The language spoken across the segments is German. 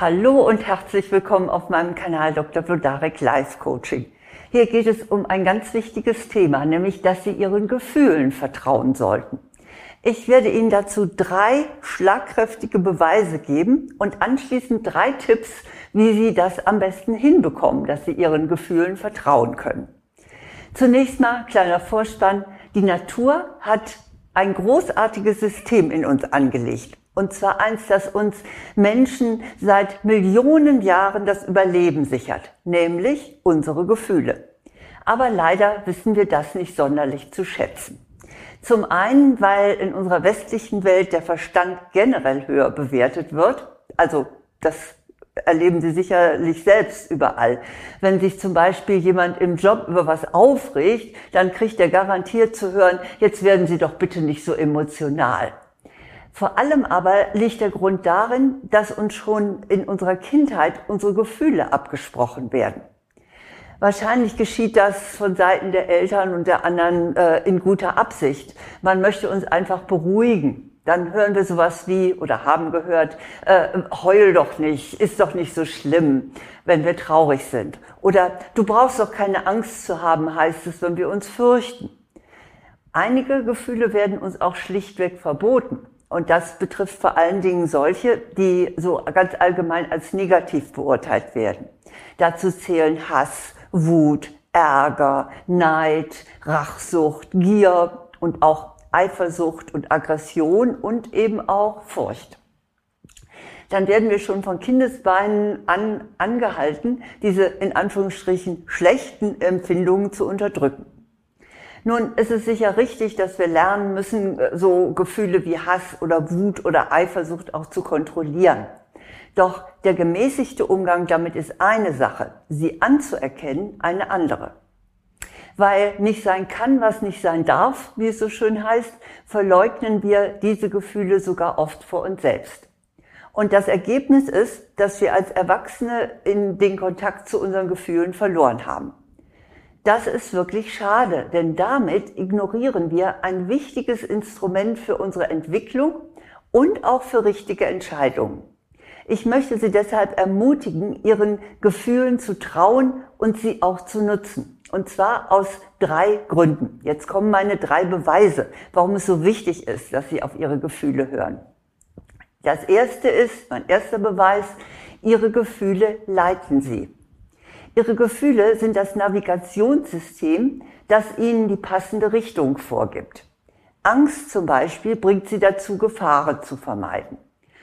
Hallo und herzlich willkommen auf meinem Kanal Dr. Blodarek Life Coaching. Hier geht es um ein ganz wichtiges Thema, nämlich, dass Sie Ihren Gefühlen vertrauen sollten. Ich werde Ihnen dazu drei schlagkräftige Beweise geben und anschließend drei Tipps, wie Sie das am besten hinbekommen, dass Sie Ihren Gefühlen vertrauen können. Zunächst mal kleiner Vorspann. Die Natur hat ein großartiges System in uns angelegt. Und zwar eins, das uns Menschen seit Millionen Jahren das Überleben sichert, nämlich unsere Gefühle. Aber leider wissen wir das nicht sonderlich zu schätzen. Zum einen, weil in unserer westlichen Welt der Verstand generell höher bewertet wird. Also das erleben Sie sicherlich selbst überall. Wenn sich zum Beispiel jemand im Job über was aufregt, dann kriegt er garantiert zu hören, jetzt werden Sie doch bitte nicht so emotional. Vor allem aber liegt der Grund darin, dass uns schon in unserer Kindheit unsere Gefühle abgesprochen werden. Wahrscheinlich geschieht das von Seiten der Eltern und der anderen äh, in guter Absicht. Man möchte uns einfach beruhigen. Dann hören wir sowas wie oder haben gehört, äh, heul doch nicht, ist doch nicht so schlimm, wenn wir traurig sind. Oder du brauchst doch keine Angst zu haben, heißt es, wenn wir uns fürchten. Einige Gefühle werden uns auch schlichtweg verboten. Und das betrifft vor allen Dingen solche, die so ganz allgemein als negativ beurteilt werden. Dazu zählen Hass, Wut, Ärger, Neid, Rachsucht, Gier und auch Eifersucht und Aggression und eben auch Furcht. Dann werden wir schon von Kindesbeinen an angehalten, diese in Anführungsstrichen schlechten Empfindungen zu unterdrücken. Nun ist es sicher richtig, dass wir lernen müssen, äh, so Gefühle wie Hass oder Wut oder Eifersucht auch zu kontrollieren. Doch der gemäßigte Umgang damit ist eine Sache, sie anzuerkennen eine andere. Weil nicht sein kann, was nicht sein darf, wie es so schön heißt, verleugnen wir diese Gefühle sogar oft vor uns selbst. Und das Ergebnis ist, dass wir als Erwachsene in den Kontakt zu unseren Gefühlen verloren haben. Das ist wirklich schade, denn damit ignorieren wir ein wichtiges Instrument für unsere Entwicklung und auch für richtige Entscheidungen. Ich möchte Sie deshalb ermutigen, Ihren Gefühlen zu trauen und sie auch zu nutzen. Und zwar aus drei Gründen. Jetzt kommen meine drei Beweise, warum es so wichtig ist, dass Sie auf Ihre Gefühle hören. Das erste ist, mein erster Beweis, Ihre Gefühle leiten Sie. Ihre Gefühle sind das Navigationssystem, das Ihnen die passende Richtung vorgibt. Angst zum Beispiel bringt Sie dazu, Gefahren zu vermeiden.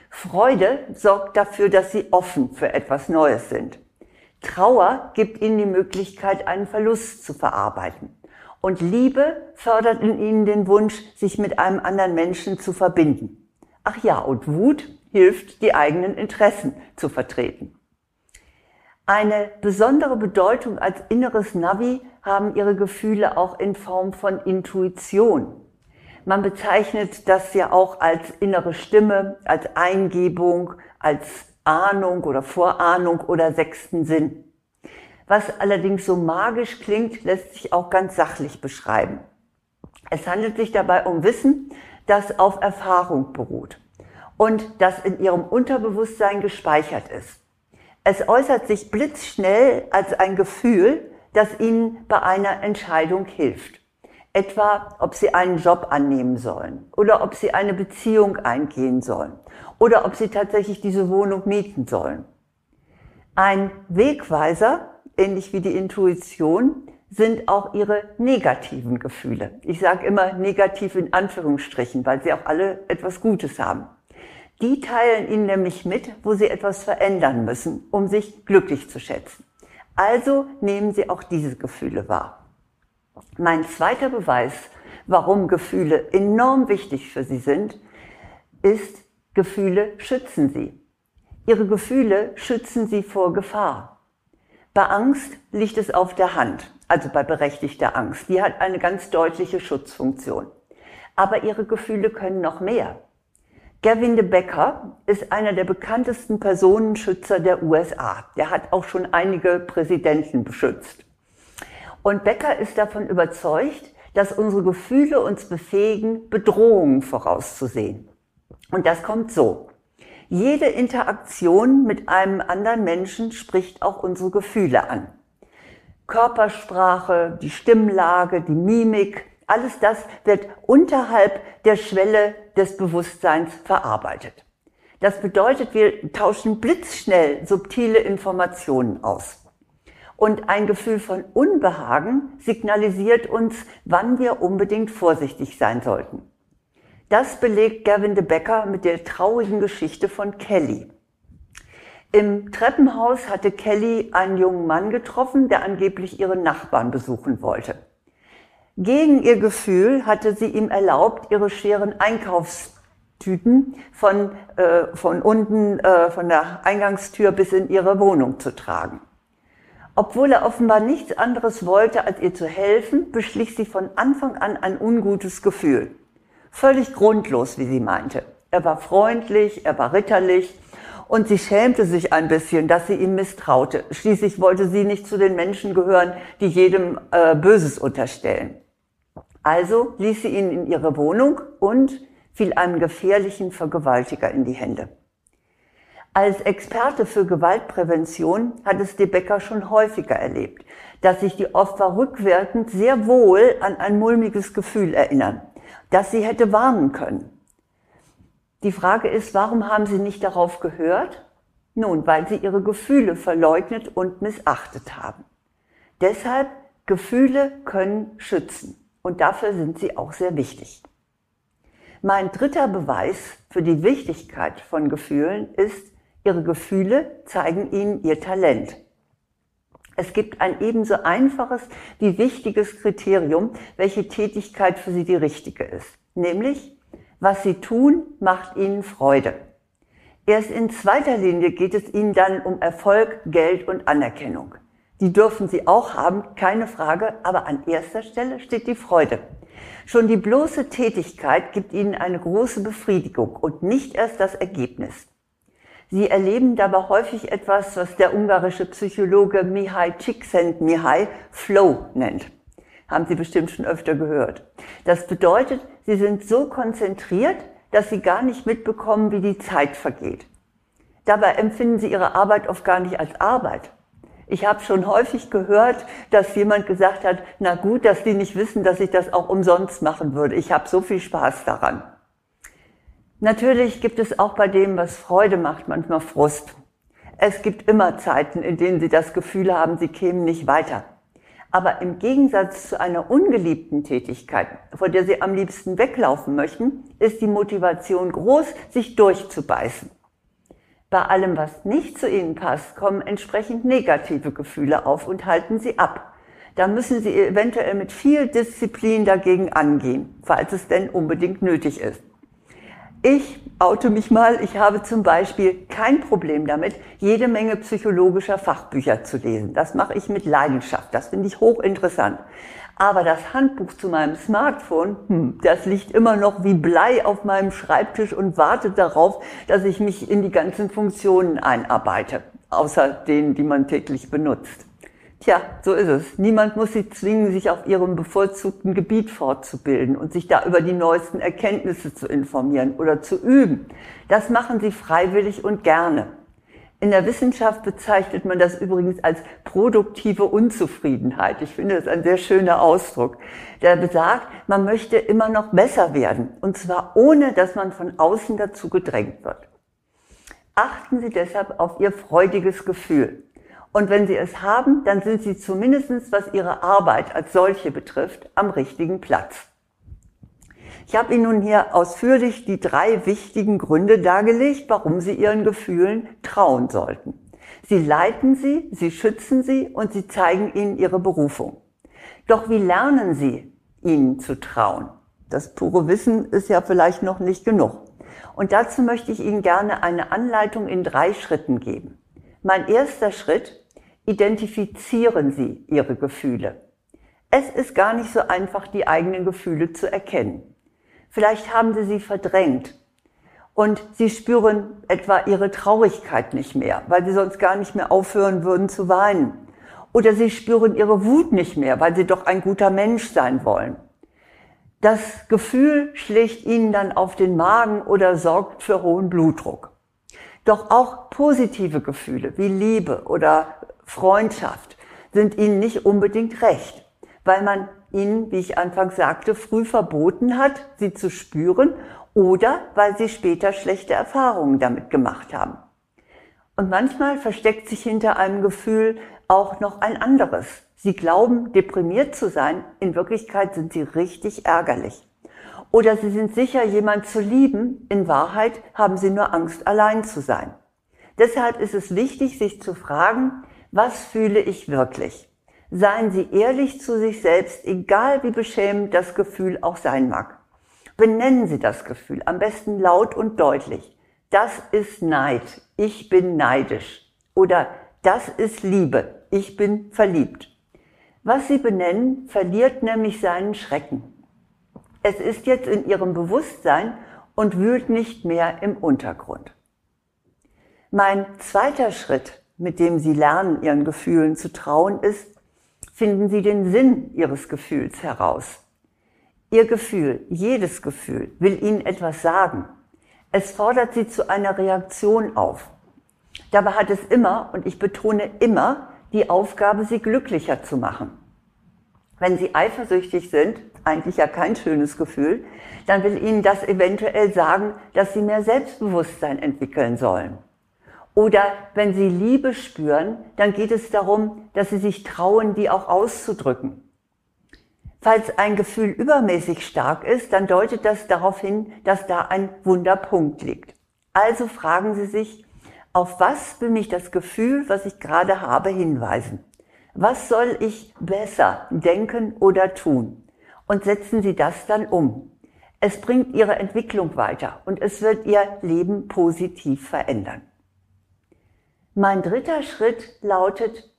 Freude sorgt dafür, dass Sie offen für etwas Neues sind. Trauer gibt Ihnen die Möglichkeit, einen Verlust zu verarbeiten. Und Liebe fördert in Ihnen den Wunsch, sich mit einem anderen Menschen zu verbinden. Ach ja, und Wut hilft, die eigenen Interessen zu vertreten. Eine besondere Bedeutung als inneres Navi haben ihre Gefühle auch in Form von Intuition. Man bezeichnet das ja auch als innere Stimme, als Eingebung, als Ahnung oder Vorahnung oder sechsten Sinn. Was allerdings so magisch klingt, lässt sich auch ganz sachlich beschreiben. Es handelt sich dabei um Wissen, das auf Erfahrung beruht und das in ihrem Unterbewusstsein gespeichert ist. Es äußert sich blitzschnell als ein Gefühl, das Ihnen bei einer Entscheidung hilft. Etwa, ob Sie einen Job annehmen sollen oder ob Sie eine Beziehung eingehen sollen oder ob Sie tatsächlich diese Wohnung mieten sollen. Ein Wegweiser, ähnlich wie die Intuition, sind auch Ihre negativen Gefühle. Ich sage immer negativ in Anführungsstrichen, weil sie auch alle etwas Gutes haben. Die teilen ihnen nämlich mit, wo sie etwas verändern müssen, um sich glücklich zu schätzen. Also nehmen sie auch diese Gefühle wahr. Mein zweiter Beweis, warum Gefühle enorm wichtig für sie sind, ist, Gefühle schützen sie. Ihre Gefühle schützen sie vor Gefahr. Bei Angst liegt es auf der Hand, also bei berechtigter Angst. Die hat eine ganz deutliche Schutzfunktion. Aber ihre Gefühle können noch mehr. Gavin de Becker ist einer der bekanntesten Personenschützer der USA. Der hat auch schon einige Präsidenten beschützt. Und Becker ist davon überzeugt, dass unsere Gefühle uns befähigen, Bedrohungen vorauszusehen. Und das kommt so. Jede Interaktion mit einem anderen Menschen spricht auch unsere Gefühle an. Körpersprache, die Stimmlage, die Mimik, alles das wird unterhalb der Schwelle des Bewusstseins verarbeitet. Das bedeutet, wir tauschen blitzschnell subtile Informationen aus. Und ein Gefühl von Unbehagen signalisiert uns, wann wir unbedingt vorsichtig sein sollten. Das belegt Gavin de Becker mit der traurigen Geschichte von Kelly. Im Treppenhaus hatte Kelly einen jungen Mann getroffen, der angeblich ihren Nachbarn besuchen wollte. Gegen ihr Gefühl hatte sie ihm erlaubt, ihre schweren Einkaufstüten von, äh, von unten, äh, von der Eingangstür bis in ihre Wohnung zu tragen. Obwohl er offenbar nichts anderes wollte, als ihr zu helfen, beschlich sie von Anfang an ein ungutes Gefühl. Völlig grundlos, wie sie meinte. Er war freundlich, er war ritterlich und sie schämte sich ein bisschen, dass sie ihm misstraute. Schließlich wollte sie nicht zu den Menschen gehören, die jedem äh, Böses unterstellen. Also ließ sie ihn in ihre Wohnung und fiel einem gefährlichen Vergewaltiger in die Hände. Als Experte für Gewaltprävention hat es De Becker schon häufiger erlebt, dass sich die Opfer rückwirkend sehr wohl an ein mulmiges Gefühl erinnern das sie hätte warnen können. Die Frage ist, warum haben sie nicht darauf gehört? Nun, weil sie ihre Gefühle verleugnet und missachtet haben. Deshalb, Gefühle können schützen und dafür sind sie auch sehr wichtig. Mein dritter Beweis für die Wichtigkeit von Gefühlen ist, ihre Gefühle zeigen ihnen ihr Talent. Es gibt ein ebenso einfaches wie wichtiges Kriterium, welche Tätigkeit für Sie die richtige ist. Nämlich, was Sie tun, macht Ihnen Freude. Erst in zweiter Linie geht es Ihnen dann um Erfolg, Geld und Anerkennung. Die dürfen Sie auch haben, keine Frage, aber an erster Stelle steht die Freude. Schon die bloße Tätigkeit gibt Ihnen eine große Befriedigung und nicht erst das Ergebnis. Sie erleben dabei häufig etwas, was der ungarische Psychologe Mihai Csikszentmihalyi Flow nennt. Haben Sie bestimmt schon öfter gehört. Das bedeutet, Sie sind so konzentriert, dass Sie gar nicht mitbekommen, wie die Zeit vergeht. Dabei empfinden Sie Ihre Arbeit oft gar nicht als Arbeit. Ich habe schon häufig gehört, dass jemand gesagt hat, na gut, dass die nicht wissen, dass ich das auch umsonst machen würde. Ich habe so viel Spaß daran. Natürlich gibt es auch bei dem, was Freude macht, manchmal Frust. Es gibt immer Zeiten, in denen Sie das Gefühl haben, Sie kämen nicht weiter. Aber im Gegensatz zu einer ungeliebten Tätigkeit, vor der Sie am liebsten weglaufen möchten, ist die Motivation groß, sich durchzubeißen. Bei allem, was nicht zu Ihnen passt, kommen entsprechend negative Gefühle auf und halten Sie ab. Da müssen Sie eventuell mit viel Disziplin dagegen angehen, falls es denn unbedingt nötig ist. Ich oute mich mal, ich habe zum Beispiel kein Problem damit, jede Menge psychologischer Fachbücher zu lesen. Das mache ich mit Leidenschaft. Das finde ich hochinteressant. Aber das Handbuch zu meinem Smartphone, hm, das liegt immer noch wie Blei auf meinem Schreibtisch und wartet darauf, dass ich mich in die ganzen Funktionen einarbeite, außer denen, die man täglich benutzt. Tja, so ist es. Niemand muss sie zwingen, sich auf ihrem bevorzugten Gebiet fortzubilden und sich da über die neuesten Erkenntnisse zu informieren oder zu üben. Das machen sie freiwillig und gerne. In der Wissenschaft bezeichnet man das übrigens als produktive Unzufriedenheit. Ich finde das ein sehr schöner Ausdruck, der besagt, man möchte immer noch besser werden, und zwar ohne, dass man von außen dazu gedrängt wird. Achten Sie deshalb auf Ihr freudiges Gefühl. Und wenn Sie es haben, dann sind Sie zumindestens, was Ihre Arbeit als solche betrifft, am richtigen Platz. Ich habe Ihnen nun hier ausführlich die drei wichtigen Gründe dargelegt, warum Sie Ihren Gefühlen trauen sollten. Sie leiten sie, sie schützen sie und sie zeigen ihnen ihre Berufung. Doch wie lernen Sie, ihnen zu trauen? Das pure Wissen ist ja vielleicht noch nicht genug. Und dazu möchte ich Ihnen gerne eine Anleitung in drei Schritten geben. Mein erster Schritt Identifizieren Sie Ihre Gefühle. Es ist gar nicht so einfach, die eigenen Gefühle zu erkennen. Vielleicht haben Sie sie verdrängt und Sie spüren etwa Ihre Traurigkeit nicht mehr, weil Sie sonst gar nicht mehr aufhören würden zu weinen. Oder Sie spüren Ihre Wut nicht mehr, weil Sie doch ein guter Mensch sein wollen. Das Gefühl schlägt Ihnen dann auf den Magen oder sorgt für hohen Blutdruck. Doch auch positive Gefühle wie Liebe oder Freundschaft sind ihnen nicht unbedingt recht, weil man ihnen, wie ich anfangs sagte, früh verboten hat, sie zu spüren oder weil sie später schlechte Erfahrungen damit gemacht haben. Und manchmal versteckt sich hinter einem Gefühl auch noch ein anderes. Sie glauben, deprimiert zu sein, in Wirklichkeit sind sie richtig ärgerlich. Oder sie sind sicher, jemand zu lieben, in Wahrheit haben sie nur Angst, allein zu sein. Deshalb ist es wichtig, sich zu fragen, was fühle ich wirklich? Seien Sie ehrlich zu sich selbst, egal wie beschämend das Gefühl auch sein mag. Benennen Sie das Gefühl, am besten laut und deutlich. Das ist Neid, ich bin neidisch. Oder das ist Liebe, ich bin verliebt. Was Sie benennen, verliert nämlich seinen Schrecken. Es ist jetzt in Ihrem Bewusstsein und wühlt nicht mehr im Untergrund. Mein zweiter Schritt, mit dem Sie lernen, Ihren Gefühlen zu trauen, ist, finden Sie den Sinn Ihres Gefühls heraus. Ihr Gefühl, jedes Gefühl, will Ihnen etwas sagen. Es fordert Sie zu einer Reaktion auf. Dabei hat es immer, und ich betone immer, die Aufgabe, Sie glücklicher zu machen. Wenn Sie eifersüchtig sind, eigentlich ja kein schönes Gefühl, dann will Ihnen das eventuell sagen, dass Sie mehr Selbstbewusstsein entwickeln sollen. Oder wenn Sie Liebe spüren, dann geht es darum, dass Sie sich trauen, die auch auszudrücken. Falls ein Gefühl übermäßig stark ist, dann deutet das darauf hin, dass da ein Wunderpunkt liegt. Also fragen Sie sich, auf was will mich das Gefühl, was ich gerade habe, hinweisen? Was soll ich besser denken oder tun? Und setzen Sie das dann um. Es bringt Ihre Entwicklung weiter und es wird Ihr Leben positiv verändern. Mein dritter Schritt lautet,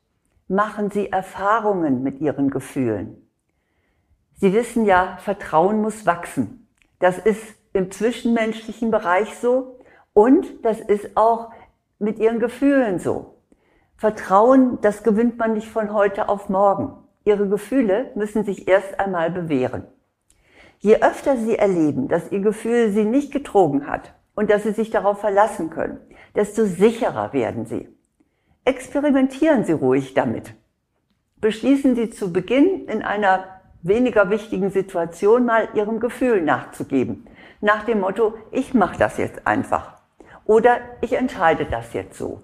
machen Sie Erfahrungen mit Ihren Gefühlen. Sie wissen ja, Vertrauen muss wachsen. Das ist im zwischenmenschlichen Bereich so und das ist auch mit Ihren Gefühlen so. Vertrauen, das gewinnt man nicht von heute auf morgen. Ihre Gefühle müssen sich erst einmal bewähren. Je öfter Sie erleben, dass Ihr Gefühl Sie nicht getrogen hat und dass Sie sich darauf verlassen können, desto sicherer werden Sie. Experimentieren Sie ruhig damit. Beschließen Sie zu Beginn in einer weniger wichtigen Situation mal ihrem Gefühl nachzugeben. Nach dem Motto, ich mache das jetzt einfach. Oder ich entscheide das jetzt so.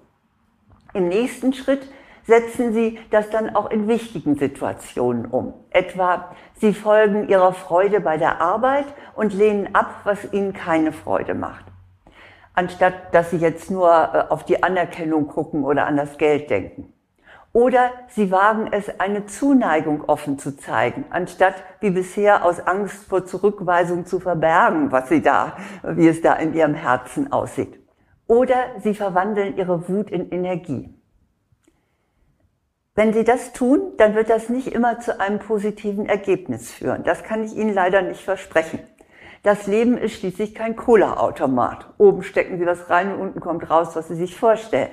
Im nächsten Schritt setzen Sie das dann auch in wichtigen Situationen um. Etwa, Sie folgen Ihrer Freude bei der Arbeit und lehnen ab, was Ihnen keine Freude macht. Anstatt dass Sie jetzt nur äh, auf die Anerkennung gucken oder an das Geld denken. Oder sie wagen es, eine Zuneigung offen zu zeigen, anstatt wie bisher aus Angst vor Zurückweisung zu verbergen, was sie da, wie es da in ihrem Herzen aussieht. Oder sie verwandeln ihre Wut in Energie. Wenn Sie das tun, dann wird das nicht immer zu einem positiven Ergebnis führen. Das kann ich Ihnen leider nicht versprechen. Das Leben ist schließlich kein Cola-Automat. Oben stecken Sie was rein und unten kommt raus, was Sie sich vorstellen.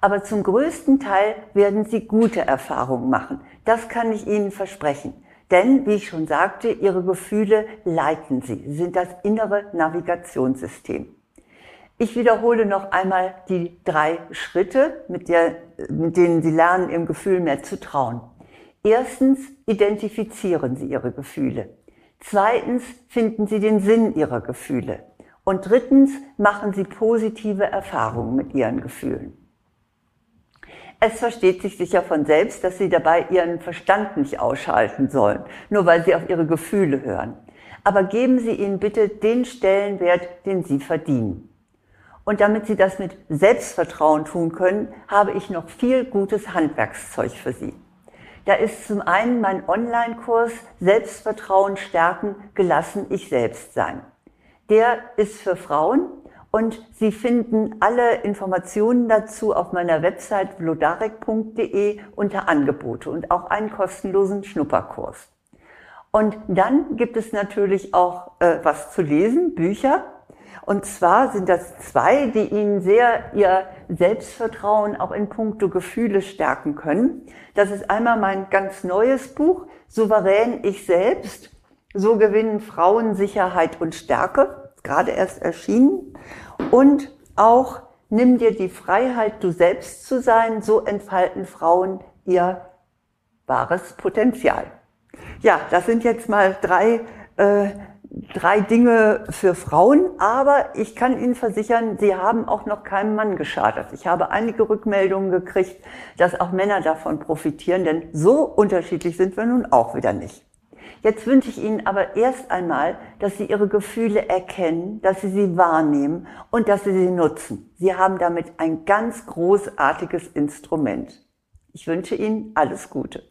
Aber zum größten Teil werden Sie gute Erfahrungen machen. Das kann ich Ihnen versprechen. Denn, wie ich schon sagte, Ihre Gefühle leiten Sie. Sie sind das innere Navigationssystem. Ich wiederhole noch einmal die drei Schritte, mit, der, mit denen Sie lernen, Ihrem Gefühl mehr zu trauen. Erstens, identifizieren Sie Ihre Gefühle. Zweitens, finden Sie den Sinn Ihrer Gefühle. Und drittens, machen Sie positive Erfahrungen mit Ihren Gefühlen. Es versteht sich sicher von selbst, dass Sie dabei Ihren Verstand nicht ausschalten sollen, nur weil Sie auf Ihre Gefühle hören. Aber geben Sie ihnen bitte den Stellenwert, den Sie verdienen. Und damit Sie das mit Selbstvertrauen tun können, habe ich noch viel gutes Handwerkszeug für Sie. Da ist zum einen mein Online-Kurs Selbstvertrauen stärken, gelassen ich selbst sein. Der ist für Frauen, und Sie finden alle Informationen dazu auf meiner Website vlodarek.de unter Angebote und auch einen kostenlosen Schnupperkurs. Und dann gibt es natürlich auch äh, was zu lesen, Bücher. Und zwar sind das zwei, die Ihnen sehr Ihr Selbstvertrauen auch in puncto Gefühle stärken können. Das ist einmal mein ganz neues Buch, Souverän ich selbst. So gewinnen Frauen Sicherheit und Stärke gerade erst erschienen. Und auch Nimm dir die Freiheit, du selbst zu sein. So entfalten Frauen ihr wahres Potenzial. Ja, das sind jetzt mal drei, äh, drei Dinge für Frauen, aber ich kann Ihnen versichern, Sie haben auch noch keinem Mann geschadet. Ich habe einige Rückmeldungen gekriegt, dass auch Männer davon profitieren, denn so unterschiedlich sind wir nun auch wieder nicht. Jetzt wünsche ich Ihnen aber erst einmal, dass Sie Ihre Gefühle erkennen, dass Sie sie wahrnehmen und dass Sie sie nutzen. Sie haben damit ein ganz großartiges Instrument. Ich wünsche Ihnen alles Gute.